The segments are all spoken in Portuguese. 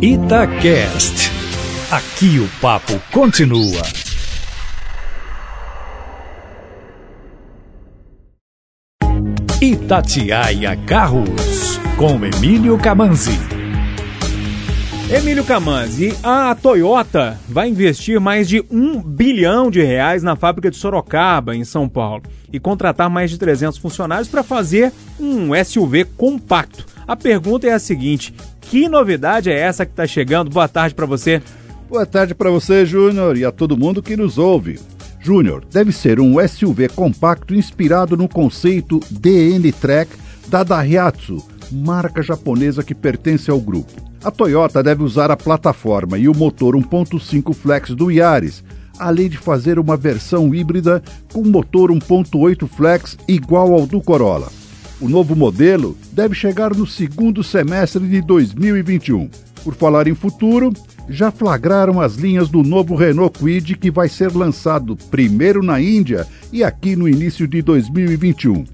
Itacast. Aqui o papo continua. Itatiaia Carros, com Emílio Camanzi. Emílio Camanzi, a Toyota vai investir mais de um bilhão de reais na fábrica de Sorocaba, em São Paulo, e contratar mais de 300 funcionários para fazer um SUV compacto. A pergunta é a seguinte: que novidade é essa que está chegando? Boa tarde para você. Boa tarde para você, Júnior, e a todo mundo que nos ouve. Júnior deve ser um SUV compacto inspirado no conceito DN Track da Daihatsu, marca japonesa que pertence ao grupo. A Toyota deve usar a plataforma e o motor 1.5 Flex do Yaris, além de fazer uma versão híbrida com motor 1.8 Flex igual ao do Corolla. O novo modelo deve chegar no segundo semestre de 2021. Por falar em futuro, já flagraram as linhas do novo Renault Kwid que vai ser lançado primeiro na Índia e aqui no início de 2021.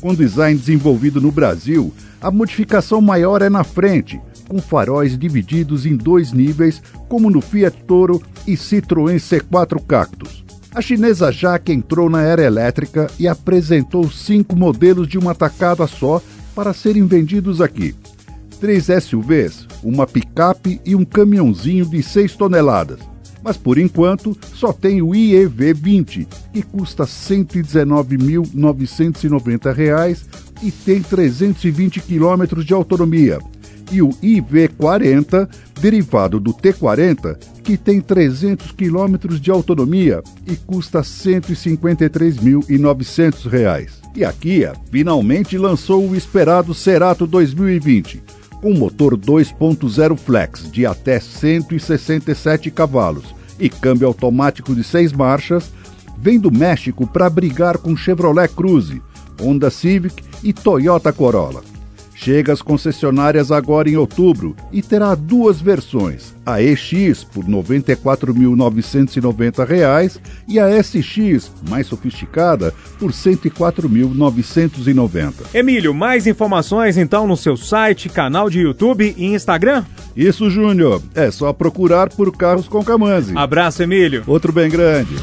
Com design desenvolvido no Brasil, a modificação maior é na frente, com faróis divididos em dois níveis, como no Fiat Toro e Citroën C4 Cactus. A chinesa Jaque entrou na era elétrica e apresentou cinco modelos de uma tacada só para serem vendidos aqui. Três SUVs, uma picape e um caminhãozinho de 6 toneladas. Mas por enquanto só tem o IEV20, que custa R$ 119.990 e tem 320 km de autonomia, e o IV40, derivado do T40, que tem 300 km de autonomia e custa R$ 153.900. E a Kia finalmente lançou o esperado Cerato 2020, com motor 2.0 flex de até 167 cavalos e câmbio automático de seis marchas, vem do México para brigar com Chevrolet Cruze, Honda Civic e Toyota Corolla. Chega às concessionárias agora em outubro e terá duas versões, a EX por R$ 94.990 e a SX, mais sofisticada, por R$ 104.990. Emílio, mais informações então no seu site, canal de YouTube e Instagram? Isso, Júnior. É só procurar por Carros com Camanzi. Abraço, Emílio. Outro bem grande.